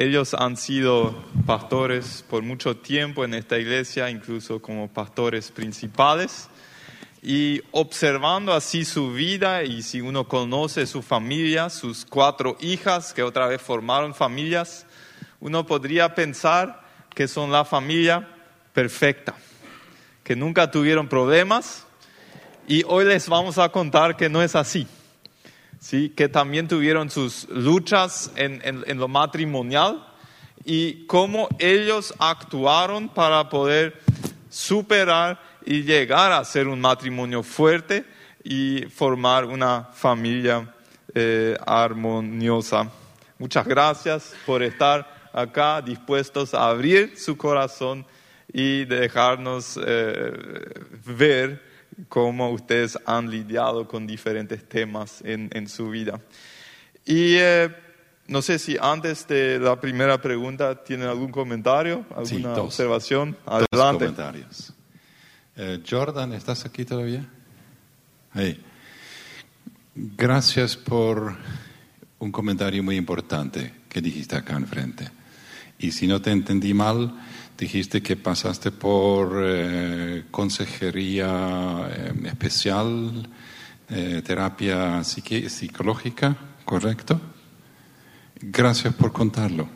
Ellos han sido pastores por mucho tiempo en esta iglesia, incluso como pastores principales. Y observando así su vida y si uno conoce su familia, sus cuatro hijas que otra vez formaron familias, uno podría pensar que son la familia perfecta, que nunca tuvieron problemas. Y hoy les vamos a contar que no es así. ¿Sí? que también tuvieron sus luchas en, lo matrimonial y cómo ellos actuaron para poder superar y llegar a ser un matrimonio fuerte y formar una familia eh, armoniosa. Muchas gracias por estar acá dispuestos a abrir su corazón y dejarnos eh, ver cómo ustedes han lidiado con diferentes temas en, en su vida. Y eh, no sé si antes de la primera pregunta tienen algún comentario, alguna Sí, dos. observación. Dos Adelante. comentarios. Eh, Jordan, ¿estás aquí todavía? Hey. Gracias por un comentario muy importante que dijiste acá enfrente. Y si no te entendí mal, dijiste que pasaste por eh, consejería eh, especial, eh, terapia psicológica, ¿correcto? Gracias por contarlo,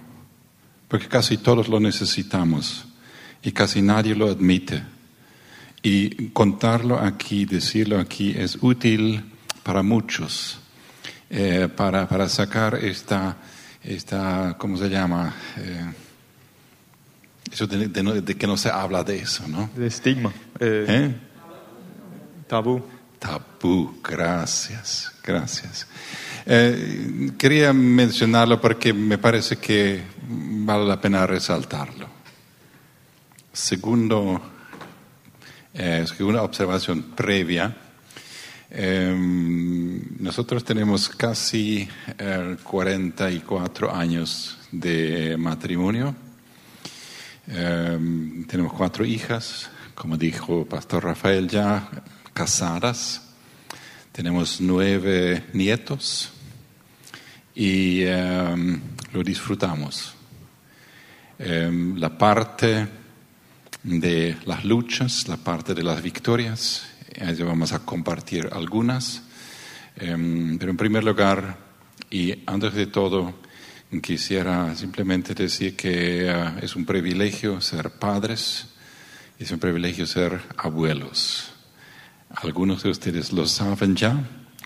porque casi todos lo necesitamos y casi nadie lo admite. Y contarlo aquí, decirlo aquí, es útil para muchos, eh, para, para sacar esta, esta, ¿cómo se llama? Eh, eso de, de que no se habla de eso, ¿no? De estigma, eh, ¿Eh? tabú. Tabú, gracias, gracias. Eh, quería mencionarlo porque me parece que vale la pena resaltarlo. Segundo, eh, segunda observación previa, eh, nosotros tenemos casi eh, 44 años de matrimonio. Eh, tenemos cuatro hijas, como dijo Pastor Rafael ya, casadas. Tenemos nueve nietos y eh, lo disfrutamos. Eh, la parte de las luchas, la parte de las victorias, vamos a compartir algunas. Pero en primer lugar, y antes de todo, quisiera simplemente decir que eh, es un privilegio ser padres, es un privilegio ser abuelos. Algunos de ustedes lo saben ya,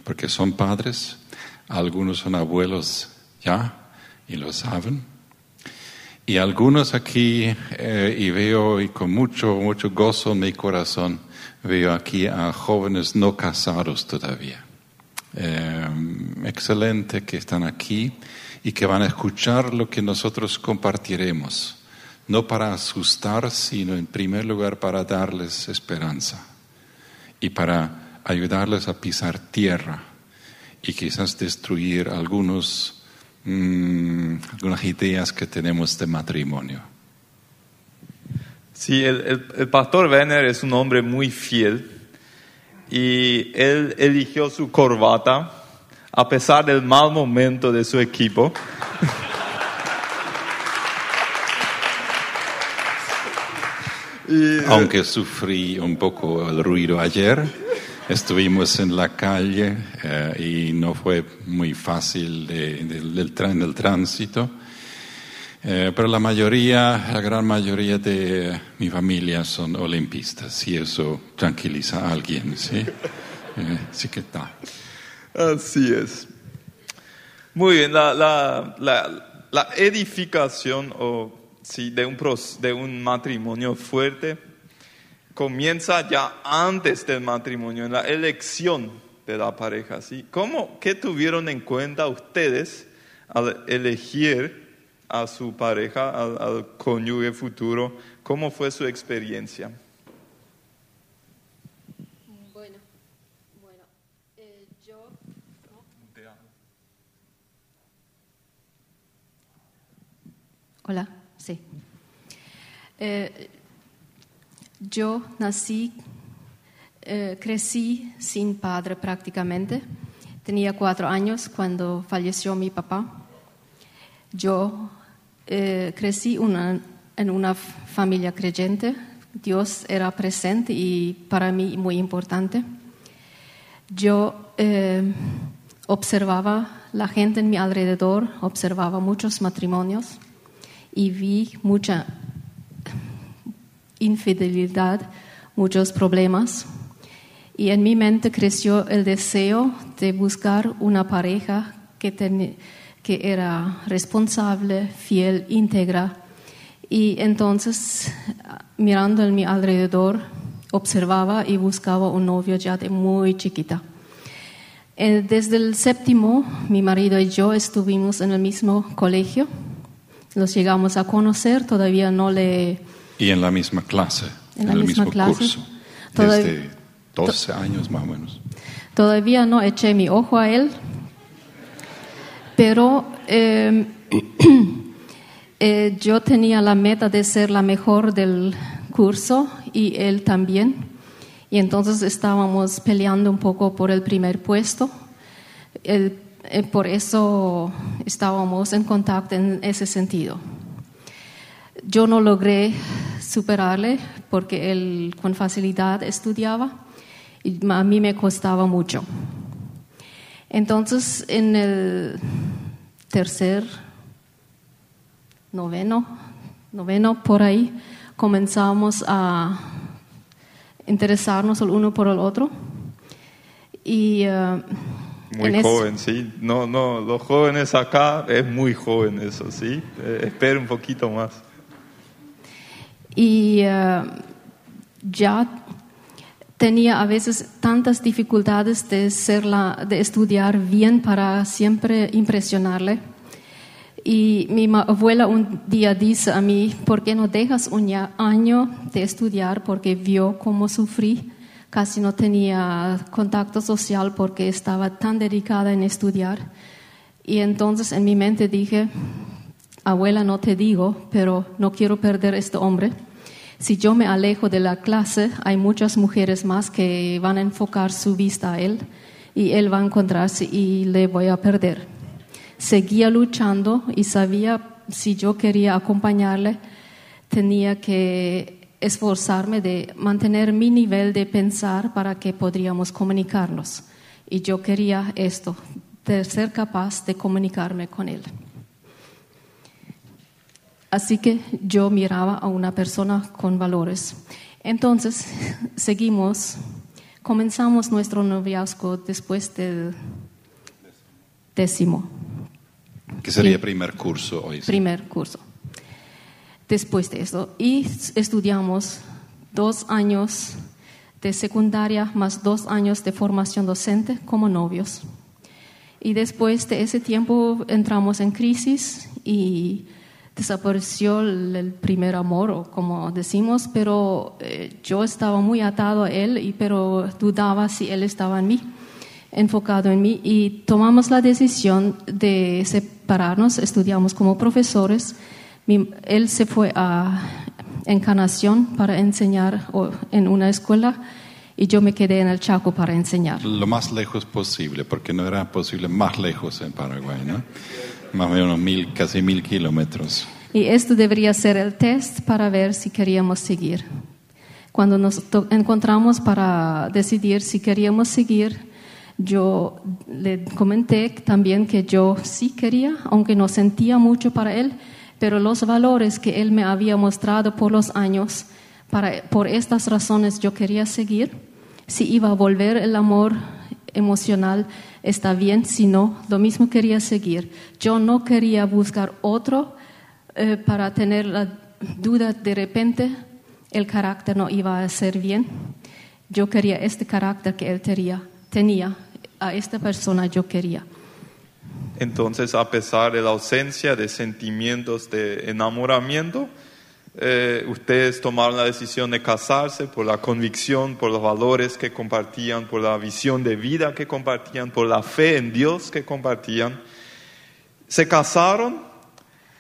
porque son padres, algunos son abuelos ya y lo saben. Y algunos aquí, eh, y veo y con mucho, mucho gozo en mi corazón, veo aquí a jóvenes no casados todavía. Eh, excelente que están aquí y que van a escuchar lo que nosotros compartiremos, no para asustar, sino en primer lugar para darles esperanza y para ayudarles a pisar tierra y quizás destruir algunos, mm, algunas ideas que tenemos de matrimonio. Sí, el, el- el pastor Werner es un hombre muy fiel y él eligió su corbata a pesar del mal momento de su equipo. y, Aunque sufrí un poco el ruido ayer, estuvimos en la calle eh, y no fue muy fácil de- del- del tra- en el tránsito. Eh, pero la mayoría, la gran mayoría de mi familia son olimpistas y eso tranquiliza a alguien, ¿sí? Eh, sí que está. Así es. Muy bien, la, la, la, la edificación o, sí, de, un, de un matrimonio fuerte comienza ya antes del matrimonio, en la elección de la pareja. ¿sí? ¿Cómo, ¿Qué tuvieron en cuenta ustedes al elegir a su pareja, al, al cónyuge futuro? ¿Cómo fue su experiencia? Bueno, bueno, eh, yo... Hola, sí. Eh, yo nací, eh, crecí sin padre prácticamente. Tenía cuatro años cuando falleció mi papá. Yo eh, crecí en una familia creyente. Dios era presente y para mí muy importante. Yo observaba la gente en mi alrededor, observaba muchos matrimonios y vi mucha infidelidad, muchos problemas. Y en mi mente creció el deseo de buscar una pareja que, que era responsable, fiel, íntegra. Y entonces, mirando en mi alrededor, observaba y buscaba un novio ya de muy chiquita. Eh, Desde el séptimo, mi marido y yo estuvimos en el mismo colegio. Nos llegamos a conocer, todavía no le... Y en la misma clase, En la el misma mismo clase. curso, Todav- desde 12 años más o menos. Todavía no eché mi ojo a él, pero eh, eh, yo tenía la meta de ser la mejor del curso y él también. Y entonces estábamos peleando un poco por el primer puesto. El- por eso estábamos en contacto en ese sentido. Yo no logré superarle porque él con facilidad estudiaba y a mí me costaba mucho. Entonces, en el tercer, noveno, noveno por ahí, comenzamos a interesarnos el uno por el otro. Y eh, Muy en joven, sí. No, no, los jóvenes acá es muy joven eso, sí. Eh, espera un poquito más. y eh, ya tenía a veces tantas dificultades de, ser la, de estudiar bien para siempre impresionarle. Y mi abuela un día dice a mí, ¿por qué no dejas un año de estudiar? Porque vio cómo sufrí, casi no tenía contacto social porque estaba tan dedicada en estudiar. Y entonces en mi mente dije, abuela, no te digo, pero no quiero perder a este hombre. Si yo me alejo de la clase, hay muchas mujeres más que van a enfocar su vista a él y él va a encontrarse y le voy a perder. Seguía luchando y sabía si yo quería acompañarle, tenía que esforzarme de mantener mi nivel de pensar para que podríamos comunicarnos. Y yo quería esto, de ser capaz de comunicarme con él. Así que yo miraba a una persona con valores. Entonces, seguimos, comenzamos nuestro noviazgo después del décimo, Que sería primer curso hoy. primer curso. Después de eso, y estudiamos dos años de secundaria más dos años de formación docente como novios. Y después de ese tiempo entramos en crisis y desapareció el, primer amor, como decimos, pero eh, yo estaba muy atado a él, y, pero dudaba si él estaba en mí, enfocado en mí, y tomamos la decisión de separarnos, estudiamos como profesores. Mi- él se fue a Encarnación para enseñar en una escuela y yo me quedé en el Chaco para enseñar. Lo más lejos posible, porque no era posible más lejos en Paraguay, ¿no? Más o menos mil, casi mil kilómetros. Y esto debería ser el test para ver si queríamos seguir. Cuando nos encontramos para decidir si queríamos seguir, yo le comenté también que yo sí quería, aunque no sentía mucho para él, pero los valores que él me había mostrado por los años, por estas razones yo quería seguir. Si iba a volver el amor emocional, está bien, si no, lo mismo quería seguir. Yo no quería buscar otro eh, para tener la duda de repente el carácter no iba a ser bien. Yo quería este carácter que él tenía, tenía. A esta persona yo quería. Entonces, a pesar de la ausencia de sentimientos de enamoramiento, eh, ustedes tomaron la decisión de casarse por la convicción, por los valores que compartían, por la visión de vida que compartían, por la fe en Dios que compartían. Se casaron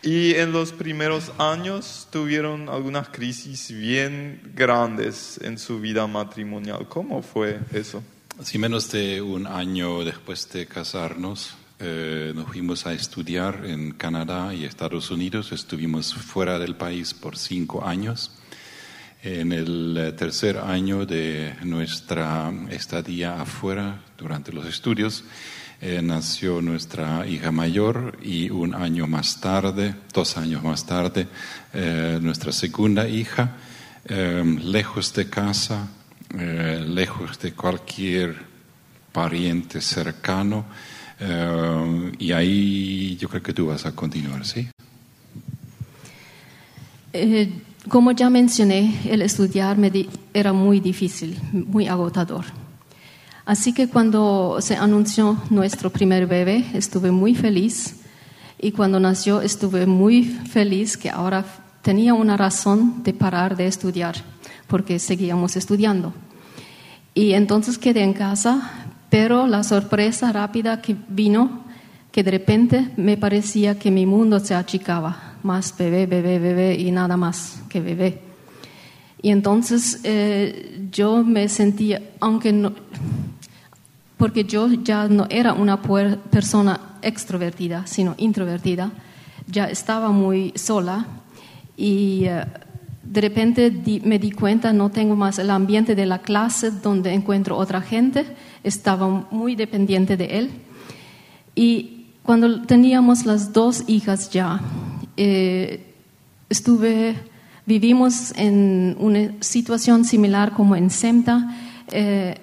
y en los primeros años tuvieron algunas crisis bien grandes en su vida matrimonial. ¿Cómo fue eso? Así menos de un año después de casarnos, eh, nos fuimos a estudiar en Canadá y Estados Unidos. Estuvimos fuera del país por cinco años. En el eh, tercer año de nuestra estadía afuera durante los estudios, eh, nació nuestra hija mayor y un año más tarde, dos años más tarde, eh, nuestra segunda hija, eh, lejos de casa, eh, lejos de cualquier pariente cercano. Eh, y ahí yo creo que tú vas a continuar, ¿sí? Eh, como ya mencioné, el estudiar me era muy difícil, muy agotador. Así que cuando se anunció nuestro primer bebé, estuve muy feliz. Y cuando nació, estuve muy feliz que ahora tenía una razón de parar de estudiar, porque seguíamos estudiando. Y entonces quedé en casa, pero la sorpresa rápida que vino, que de repente me parecía que mi mundo se achicaba, más bebé, bebé, bebé y nada más que bebé. Y entonces eh, yo me sentía, aunque no, porque yo ya no era una persona extrovertida, sino introvertida, ya estaba muy sola y eh, de repente di- me di cuenta, no tengo más el ambiente de la clase donde encuentro otra gente, estaba muy dependiente de él. Y cuando teníamos las dos hijas ya, eh, estuve, vivimos en una situación similar como en SEMTA. eh,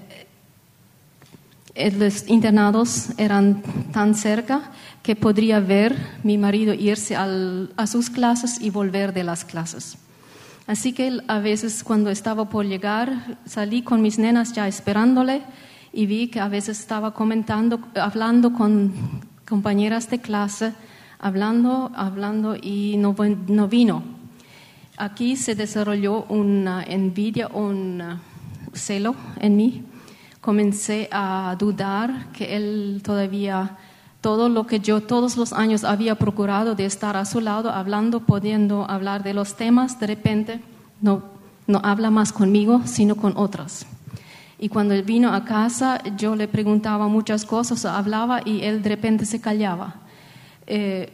los internados eran tan cerca que podría ver mi marido irse a sus clases y volver de las clases. Así que a veces cuando estaba por llegar, salí con mis nenas ya esperándole y vi que a veces estaba comentando, hablando con compañeras de clase, hablando, hablando y no, vino. Aquí se desarrolló una envidia, un celo en mí. Comencé a dudar que él todavía, todo lo que yo todos los años había procurado de estar a su lado, hablando, pudiendo hablar de los temas, de repente no, no habla más conmigo, sino con otras. Y cuando él vino a casa, yo le preguntaba muchas cosas, hablaba y él de repente se callaba. Eh,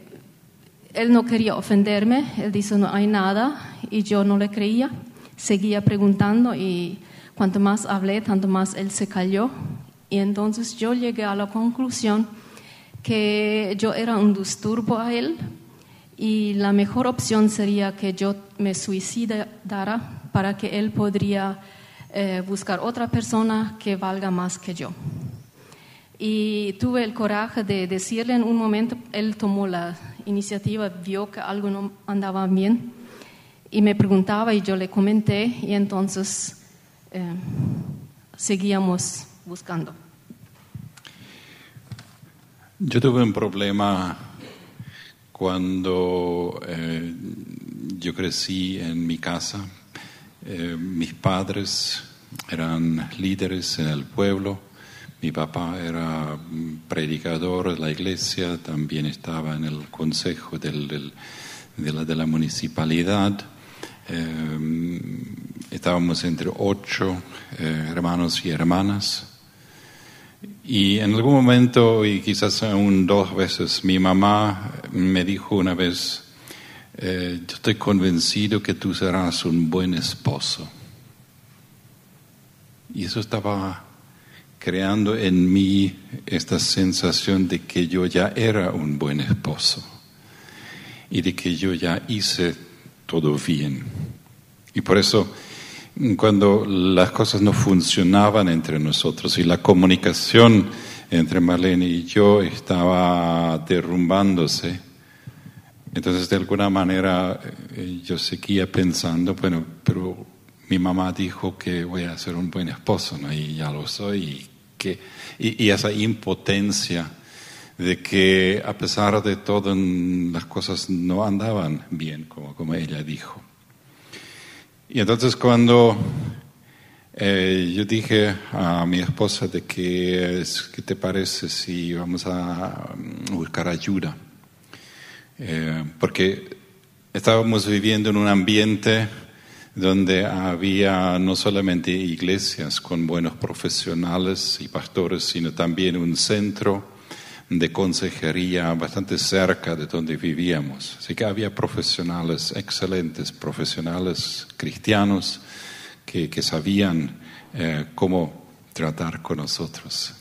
él no quería ofenderme, él dice no hay nada y yo no le creía, seguía preguntando y cuanto más hablé, tanto más él se calló y entonces yo llegué a la conclusión que yo era un disturbo a él y la mejor opción sería que yo me suicidara para que él podría eh, buscar otra persona que valga más que yo. Y tuve el coraje de decirle en un momento, él tomó la iniciativa, vio que algo no andaba bien y me preguntaba y yo le comenté y entonces eh, seguíamos buscando. Yo tuve un problema cuando eh, yo crecí en mi casa. Eh, mis padres eran líderes en el pueblo. Mi papá era predicador de la iglesia, también estaba en el consejo de, la, de la municipalidad. Eh, estábamos entre ocho eh, hermanos y hermanas. Y en algún momento, y quizás aún dos veces, mi mamá me dijo una vez, eh, yo estoy convencido que tú serás un buen esposo. Y eso estaba creando en mí esta sensación de que yo ya era un buen esposo y de que yo ya hice todo bien. Y por eso, cuando las cosas no funcionaban entre nosotros y la comunicación entre Marlene y yo estaba derrumbándose, entonces de alguna manera eh, yo seguía pensando, bueno, pero mi mamá dijo que voy a ser un buen esposo, y ya lo soy, y, que, y esa impotencia de que a pesar de todo las cosas no andaban bien, como, como ella dijo. Y entonces cuando eh, yo dije a mi esposa de que, ¿qué te parece si vamos a mm, buscar ayuda? Eh, porque estábamos viviendo en un ambiente donde había no solamente iglesias con buenos profesionales y pastores, sino también un centro de consejería bastante cerca de donde vivíamos. Así que había profesionales excelentes, profesionales cristianos que, sabían eh, cómo tratar con nosotros.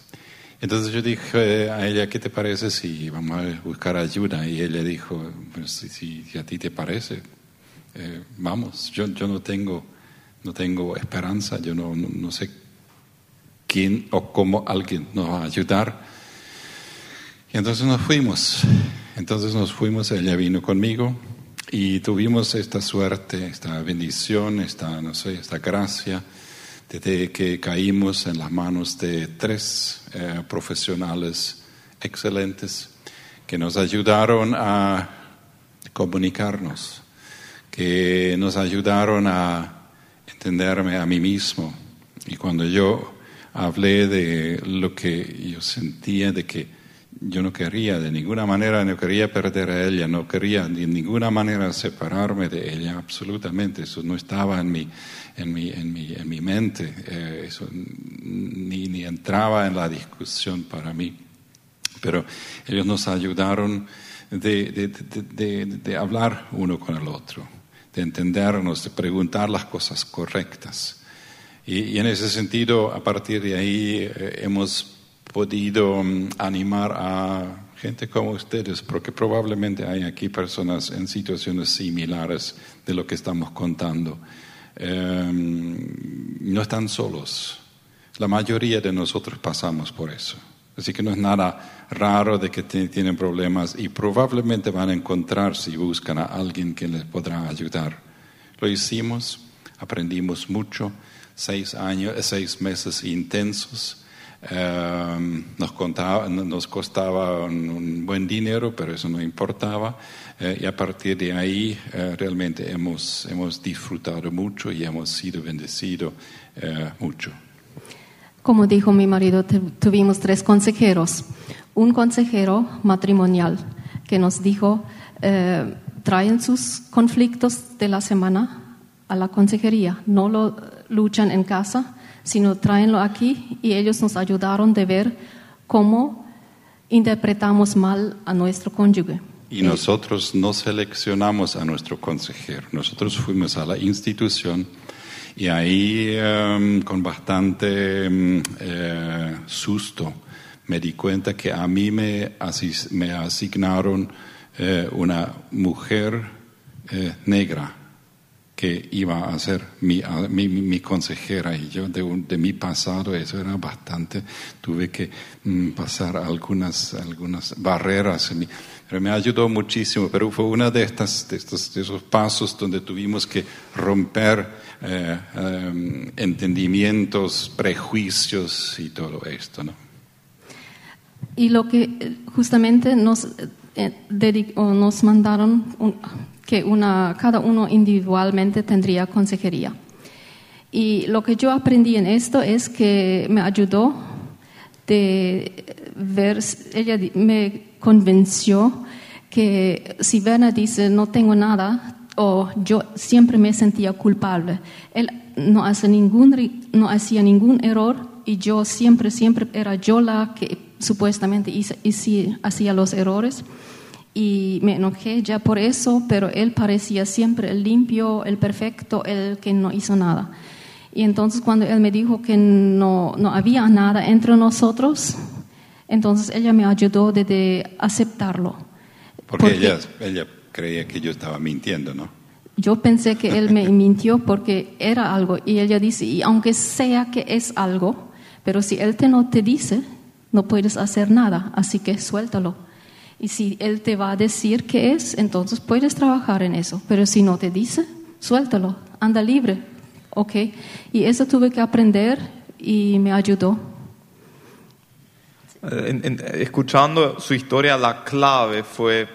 Entonces yo dije a ella, ¿qué te parece si vamos a buscar ayuda? Y ella dijo, pues, si, si- a ti te parece, eh, vamos, yo, yo no, tengo, no tengo esperanza, yo no, no, no sé quién o cómo alguien nos va a ayudar. Y entonces nos fuimos, entonces nos fuimos, ella vino conmigo y tuvimos esta suerte, esta bendición, esta, no sé, esta gracia desde que caímos en las manos de tres eh, profesionales excelentes que nos ayudaron a comunicarnos, que nos ayudaron a entenderme a mí mismo. Y cuando yo hablé de lo que yo sentía, de que yo no quería de ninguna manera, no quería perder a ella, no quería de ninguna manera separarme de ella, absolutamente, eso no estaba en mi, en mi, en mi, en mi mente, eh, eso ni, ni entraba en la discusión para mí. Pero ellos nos ayudaron de, de, de, hablar uno con el otro, de entendernos, de preguntar las cosas correctas. Y, y en ese sentido, a partir de ahí, eh, hemos podido mm, animar a gente como ustedes, porque probablemente hay aquí personas en situaciones similares de lo que estamos contando. Eh, no están solos. La mayoría de nosotros pasamos por eso. Así que no es nada raro de que tienen problemas y probablemente van a encontrar si buscan a alguien que les podrá ayudar. Lo hicimos, aprendimos mucho, seis años, eh, seis meses intensos. Eh, nos, contaba- nos costaba un, un buen dinero, pero eso no importaba. Eh, y a partir de ahí eh, realmente hemos, hemos disfrutado mucho y hemos sido bendecidos eh, mucho. Como dijo mi marido, tu- tuvimos tres consejeros. Un consejero matrimonial que nos dijo, eh, traen sus conflictos de la semana a la consejería, no lo luchan en casa, sino tráenlo aquí y ellos nos ayudaron de ver cómo interpretamos mal a nuestro cónyuge. Y nosotros no seleccionamos a nuestro consejero, nosotros fuimos a la institución y ahí em, con bastante em, eh, susto me di cuenta que a mí me, me asignaron eh, una mujer eh, negra que iba a ser mi, mi, mi- consejera y yo de, un- de mi pasado eso era bastante, tuve que mm, pasar algunas, algunas barreras, pero me ayudó muchísimo, pero fue uno de, estas, de, estos, de esos pasos donde tuvimos que romper eh, em, entendimientos, prejuicios y todo esto, ¿no? Y lo que eh, justamente nos, eh, dedi- o nos mandaron un- que una, cada uno individualmente tendría consejería. Y lo que yo aprendí en esto es que me ayudó de ver, ella me convenció que si Werner dice no tengo nada, o yo siempre me sentía culpable, él no, hace ningún, no hacía ningún error y yo siempre, siempre era yo la que supuestamente hice- hice- hacía los errores y me enojé ya por eso, pero él parecía siempre el limpio, el perfecto, el que no hizo nada. Y entonces cuando él me dijo que no, no había nada entre nosotros, entonces ella me ayudó de, de aceptarlo. Porque, Porque- ella, ella creía que yo estaba mintiendo, ¿no? Yo pensé que él me mintió porque era algo y ella dice, y aunque sea que es algo, pero si él te no te dice, no puedes hacer nada, así que suéltalo. Y si él te va a decir qué es, entonces puedes trabajar en eso, pero si no te dice, suéltalo, anda libre, ¿ok? Y eso tuve que aprender y me ayudó. En- escuchando su historia, la clave fue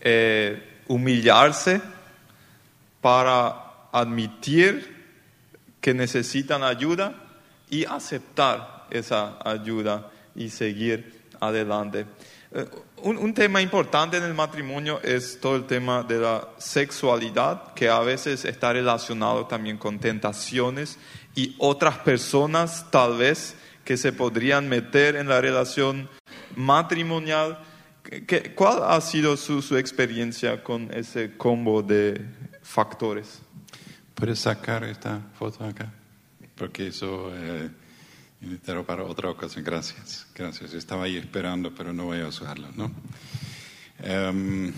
eh, humillarse para admitir que necesitan ayuda y aceptar esa ayuda y seguir adelante. Eh, un, tema importante en el matrimonio es todo el tema de la sexualidad, que a veces está relacionado también con tentaciones y otras personas tal vez que se podrían meter en la relación matrimonial. ¿Qué- ¿Cuál ha sido su, su experiencia con ese combo de factores? ¿Puedes sacar esta foto acá? Porque eso eh, necesito para otra ocasión. Gracias. Gracias. Estaba ahí esperando, pero no voy a usarlo, ¿no? Em,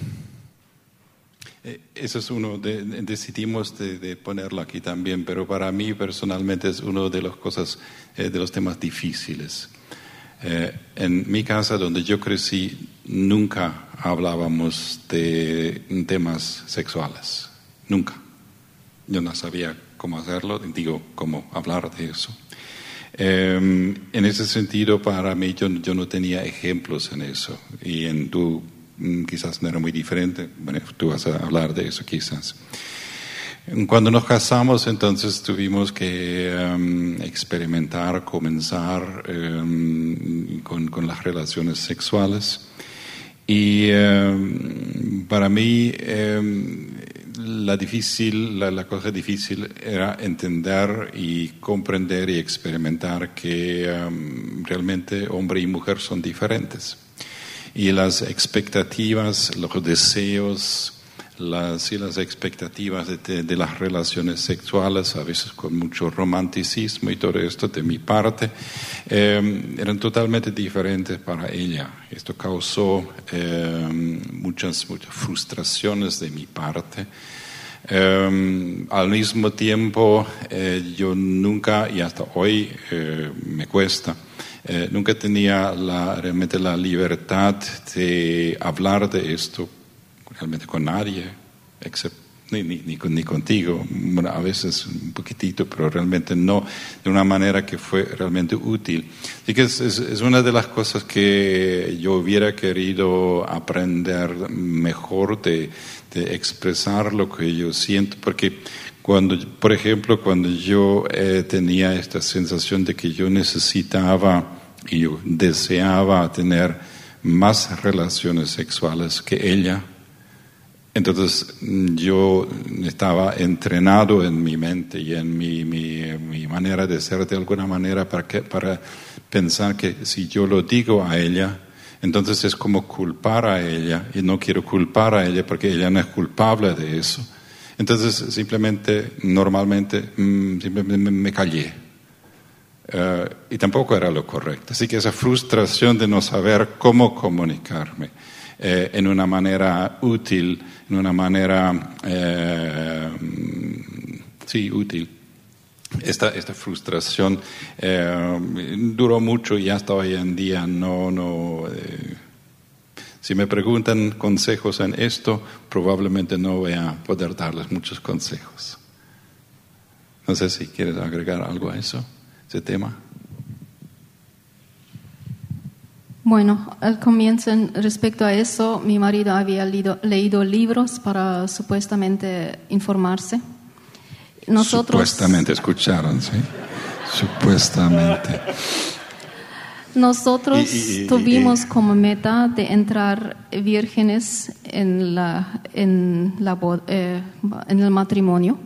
eh, eso es uno, de, de- decidimos de, de ponerlo aquí también, pero para mí personalmente es uno de las cosas, eh, de los temas difíciles. Eh, en mi casa, donde yo crecí, nunca hablábamos de temas sexuales, nunca. Yo no sabía cómo hacerlo, digo, cómo hablar de eso. Eh, en ese sentido, para mí, yo, yo no tenía ejemplos en eso. Y en tú mm, quizás no era muy diferente. Bueno, tú vas a hablar de eso quizás. Cuando nos casamos, entonces tuvimos que em, experimentar, comenzar em, con, con las relaciones sexuales. Y em, para mí la, difícil, la, cosa difícil era entender y comprender y experimentar que em, realmente hombre y mujer son diferentes. Y las expectativas, los deseos, las, y las expectativas de, de- las relaciones sexuales, a veces con mucho romanticismo y todo esto de mi parte, eh, eran totalmente diferentes para ella. Esto causó eh, muchas, muchas frustraciones de mi parte. Eh, al mismo tiempo, eh, yo nunca, y hasta hoy eh, me cuesta, eh, nunca tenía realmente la libertad de hablar de esto realmente con nadie, except- ni, ni, ni, ni contigo, a veces un poquitito, pero realmente no de una manera que fue realmente útil. Así que es, es- es una de las cosas que yo hubiera querido aprender mejor de, de expresar lo que yo siento, porque cuando, por ejemplo, cuando yo eh, tenía esta sensación de que yo necesitaba y yo deseaba tener más relaciones sexuales que ella, entonces yo estaba entrenado en mi mente y en mi, mi, manera de ser de alguna manera para, que, para pensar que si yo lo digo a ella, entonces es como culpar a ella y no quiero culpar a ella porque ella no es culpable de eso. Entonces simplemente, normalmente, mm, simplemente me- me callé. Eh, y tampoco era lo correcto. Así que esa frustración de no saber cómo comunicarme eh, en una manera útil, en una manera, eh, sí, útil. Esta, esta frustración duró mucho y hasta hoy en día no, no, si me preguntan consejos en esto, probablemente no voy a poder darles muchos consejos. No sé si quieres agregar algo a eso, ese tema. Bueno, al comienzo, en- respecto a eso, mi marido había leído, leído libros para supuestamente informarse. Nosotros, Supuestamente escucharon, ¿sí? Supuestamente. nosotros Y- y- y- tuvimos como meta de entrar vírgenes en, la, en, la eh, en el matrimonio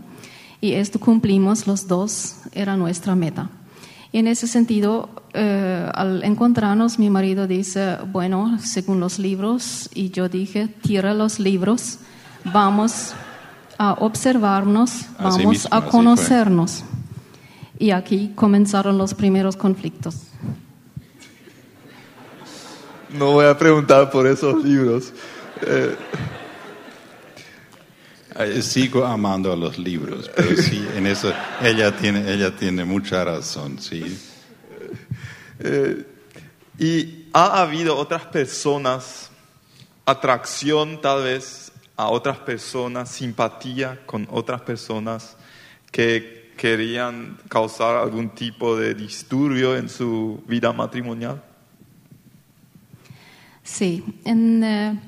y esto cumplimos los dos, era nuestra meta. Y en ese sentido, eh, al encontrarnos, mi marido dice, bueno, según los libros, y yo dije, tira los libros, vamos a observarnos, vamos mismo, a conocernos. Y aquí comenzaron los primeros conflictos. No voy a preguntar por esos libros. Eh, Sigo amando a los libros, pero sí, en eso ella tiene, ella tiene mucha razón, sí. ¿Y ha habido otras personas, atracción tal vez a otras personas, simpatía con otras personas que querían causar algún tipo de disturbio en su vida matrimonial? Sí, en, eh,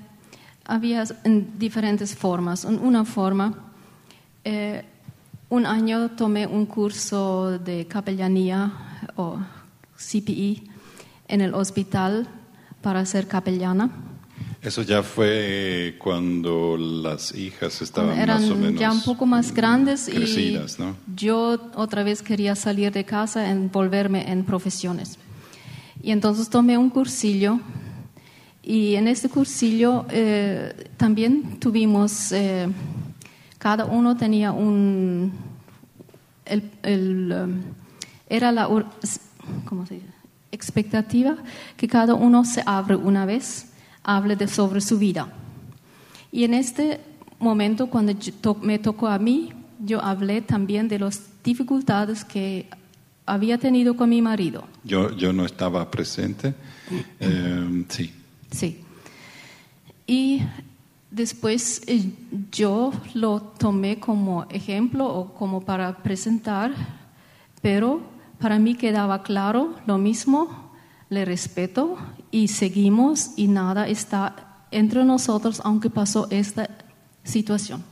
había en diferentes formas. En una forma, eh, un año tomé un curso de capellanía o CPE en el hospital para ser capellana. Eso ya fue cuando las hijas estaban Eran más o menos ya un poco más grandes crecidas, y ¿no? yo otra vez quería salir de casa y volverme en profesiones. Y entonces tomé un cursillo y en este cursillo eh, también tuvimos, eh, cada uno tenía un, el, el, um, era la ¿cómo se dice? expectativa que cada uno se abre una vez, hable de, sobre su vida. Y en este momento, cuando to- me tocó a mí, yo hablé también de las dificultades que había tenido con mi marido. Yo, yo no estaba presente. Eh, sí. Sí. Y después eh, yo lo tomé como ejemplo o como para presentar, pero para mí quedaba claro lo mismo, le respeto y seguimos y nada está entre nosotros aunque pasó esta situación.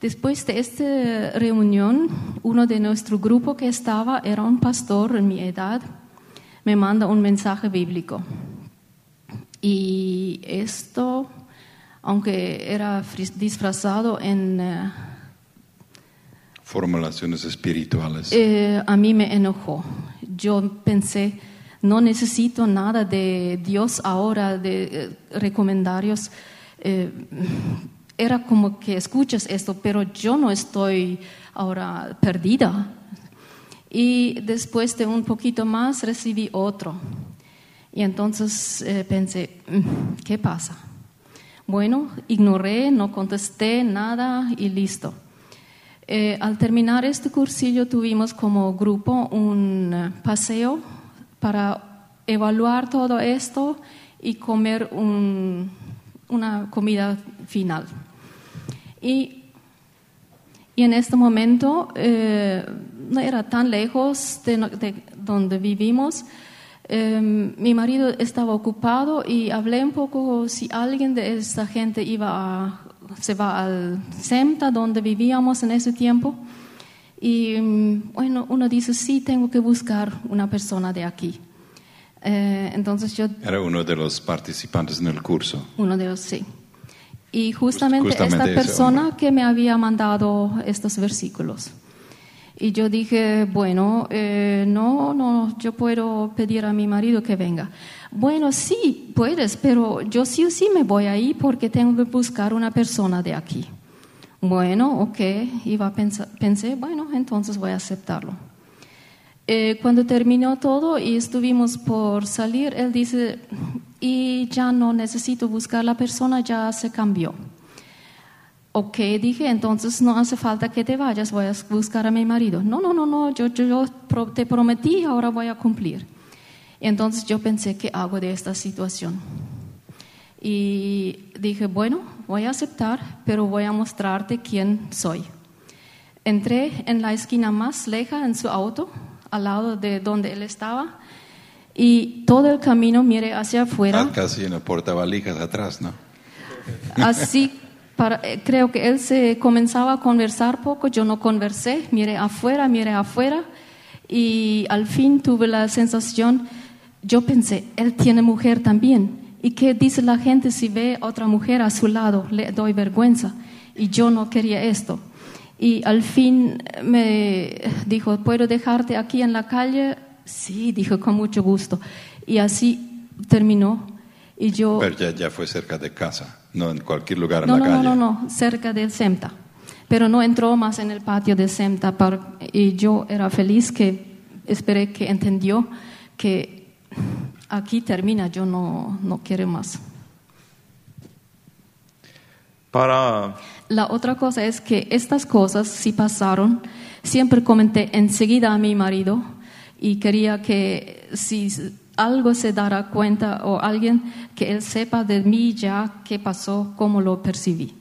Después de esta reunión, uno de nuestro grupo que estaba era un pastor en mi edad, me manda un mensaje bíblico. Y esto, aunque era disfrazado en... eh, Formulaciones espirituales. eh, a mí me enojó. Yo pensé, no necesito nada de Dios ahora, de eh, recomendarios. Era como que escuchas esto, pero yo no estoy ahora perdida. Y después de un poquito más recibí otro. Y entonces eh, pensé, "Mm, ¿qué pasa? Bueno, ignoré, no contesté nada y listo. Eh, al terminar este cursillo tuvimos como grupo un eh, paseo para evaluar todo esto y comer un- una comida final. Y, y en este momento no era tan lejos de donde vivimos. Eh, mi marido estaba ocupado y hablé un poco si alguien de esta gente iba a, se va al SEMTA donde vivíamos en ese tiempo. Y mm, bueno, uno dice, sí, tengo que buscar una persona de aquí. Eh, entonces yo Era uno de los participantes en el curso. uno de los sí. Y justamente, Justamente esta persona hombre. que me había mandado estos versículos. Y yo dije, bueno, eh, no, no, yo puedo pedir a mi marido que venga. Bueno, sí, puedes, pero yo sí o sí me voy ahí porque tengo que buscar una persona de aquí. Bueno, ok, iba a pensar, pensé, bueno, entonces voy a aceptarlo. Eh, cuando terminó todo y estuvimos por salir, él dice, y ya no necesito buscar la persona, ya se cambió. Ok, dije, entonces no hace falta que te vayas, voy a buscar a mi marido. No, no, no, no, yo, yo, yo te prometí, ahora voy a cumplir. Entonces yo pensé, ¿qué hago de esta situación? Y dije, bueno, voy a aceptar, pero voy a mostrarte quién soy. Entré en la esquina más leja en su auto, al lado de donde él estaba, y todo el camino miré hacia afuera. Ah, Casi en la portavalijas atrás, ¿no? Así, para, eh, creo que él se comenzaba a conversar poco, yo no conversé, miré afuera, miré afuera, y al fin tuve la sensación, yo pensé, él tiene mujer también. ¿Y qué dice la gente si ve otra mujer a su lado? Le doy vergüenza. Y yo no quería esto. Y al fin me dijo, ¿puedo dejarte aquí en la calle? Sí, dijo con mucho gusto. Y así terminó. Y yo... Pero ya, ya fue cerca de casa, no en cualquier lugar en No, la no, no, calle. no, no, cerca del SEMTA. Pero no entró más en el patio del SEMTA. par- y yo era feliz que esperé que entendió que aquí termina, yo no, no quiero más. Para La otra cosa es que estas cosas, si pasaron, siempre comenté enseguida a mi marido y quería que si algo se dará cuenta o alguien que él sepa de mí ya qué pasó, cómo lo percibí.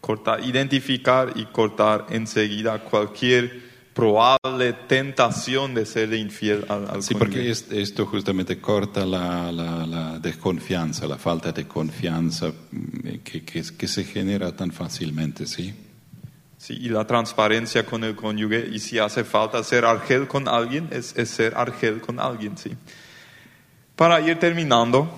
cortar, identificar y cortar enseguida cualquier probable tentación de serle infiel al, al Sí, porque es- esto justamente corta la, la- la desconfianza, la falta de confianza mm, que, que- que se genera tan fácilmente, ¿sí? Sí, y la transparencia con el cónyuge. Y si hace falta ser argel con alguien, es, es ser argel con alguien, sí. Para ir terminando,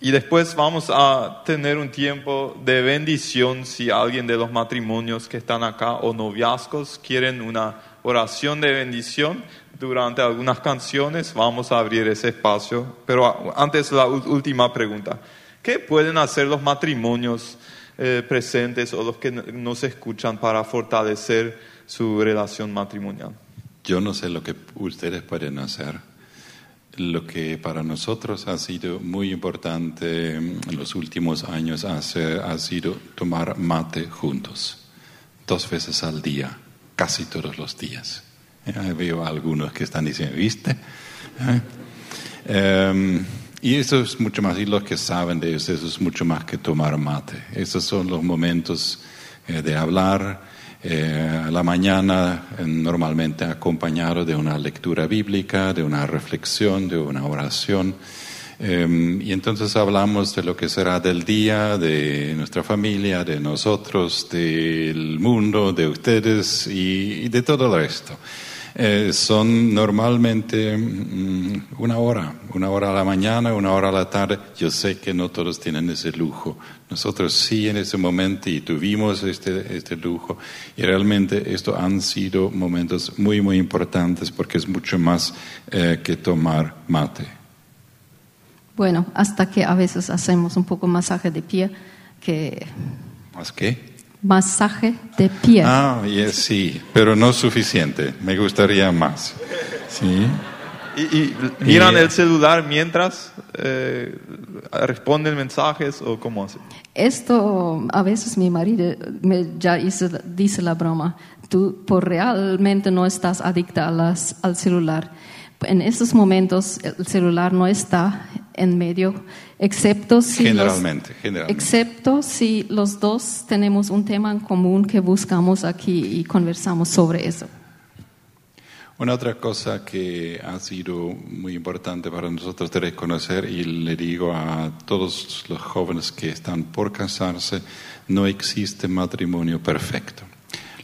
y después vamos a tener un tiempo de bendición si alguien de los matrimonios que están acá o noviazgos quieren una oración de bendición durante algunas canciones. Vamos a abrir ese espacio. Pero antes la última pregunta. ¿Qué pueden hacer los matrimonios eh, presentes o los que no- nos escuchan para fortalecer su relación matrimonial? Yo no sé lo que ustedes pueden hacer. Lo que para nosotros ha sido muy importante en los últimos años ha sido tomar mate juntos, dos veces al día, casi todos los días. Ya veo algunos que están diciendo, ¿viste? ¿Eh? Em, y eso es mucho más, y los que saben de eso, eso es mucho más que tomar mate. Esos son los momentos eh, de hablar, eh, a la mañana eh, normalmente acompañado de una lectura bíblica, de una reflexión, de una oración. Eh, y entonces hablamos de lo que será del día, de nuestra familia, de nosotros, del mundo, de ustedes y, y de todo el resto. Eh, son normalmente mm, una hora, una hora a la mañana, una hora a la tarde. Yo sé que no todos tienen ese lujo. Nosotros sí en ese momento y tuvimos este, este lujo. Y realmente estos han sido momentos muy, muy importantes porque es mucho más eh, que tomar mate. Bueno, hasta que a veces hacemos un poco masaje de pie, que ¿Más qué? Masaje de pie. Ah, yes, sí, pero no suficiente. Me gustaría más. Sí. ¿Y, y miran Y- el celular mientras eh, responden mensajes o cómo hacen? Esto a veces mi marido me ya hizo- dice la broma, tú por realmente no estás adicta a las- al celular. En estos momentos el celular no está en medio, excepto si los- generalmente. excepto si los dos tenemos un tema en común que buscamos aquí y conversamos sobre eso. Una otra cosa que ha sido muy importante para nosotros de reconocer, y le digo a todos los jóvenes que están por casarse, no existe matrimonio perfecto.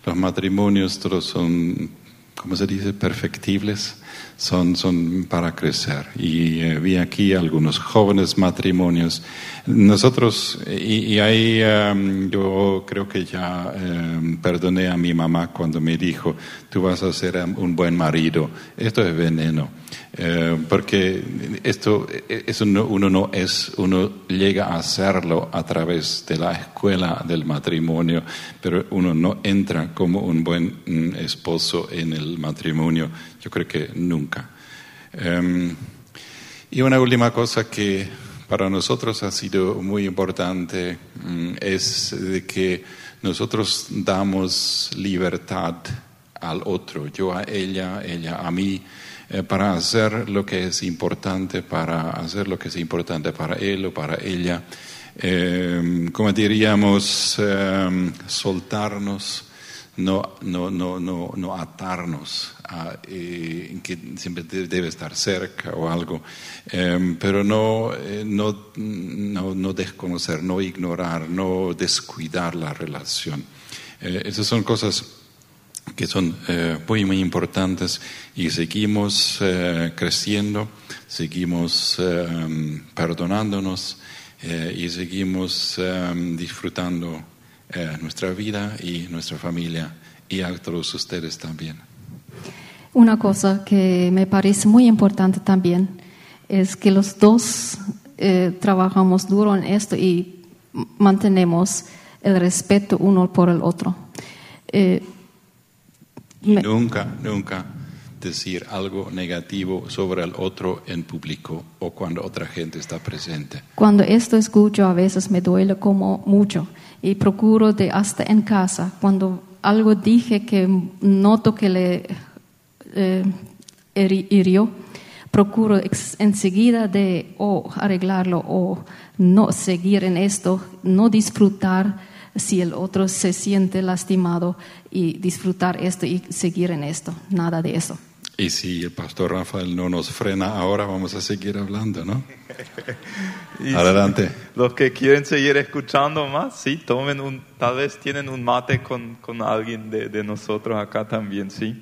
Los matrimonios todos son, ¿cómo se dice?, perfectibles, son, son para crecer. Y eh, vi aquí algunos jóvenes matrimonios. Nosotros, y, y ahí em, yo creo que ya em, perdoné a mi mamá cuando me dijo, tú vas a ser em, un buen marido. Esto es veneno. Eh, porque esto, eso no- uno no es, uno llega a hacerlo a través de la escuela del matrimonio, pero uno no entra como un buen mm, esposo en el matrimonio. Yo creo que nunca. Em, y una última cosa que para nosotros ha sido muy importante mm, es de que nosotros damos libertad al otro, yo a ella, ella a mí, eh, para hacer lo que es importante, para hacer lo que es importante para él o para ella. Eh, como diríamos, eh, soltarnos no, no, no, no, no atarnos a eh, que siempre de- debe estar cerca o algo, Em, pero no, eh, no, no, no desconocer, no ignorar, no descuidar la relación. Eh, esas son cosas que son eh, muy, muy importantes y seguimos eh, creciendo, seguimos eh, perdonándonos y seguimos disfrutando nuestra vida y nuestra familia y a todos ustedes también. Una cosa que me parece muy importante también es que los dos trabajamos duro en esto y mantenemos el respeto uno por el otro. Me- Nunca, nunca decir algo negativo sobre el otro en público o cuando otra gente está presente. Cuando esto escucho a veces me duele como mucho y procuro de hasta en casa, cuando algo dije que noto que le eh, hirió, procuro enseguida de o arreglarlo o no seguir en esto, no disfrutar si el otro se siente lastimado y disfrutar esto y seguir en esto, nada de eso. Y si el pastor Rafael no nos frena ahora, vamos a seguir hablando, ¿no? Adelante. Los que quieren seguir escuchando más, sí, tomen un, tal vez tienen un mate con, con alguien de, de nosotros acá también, sí.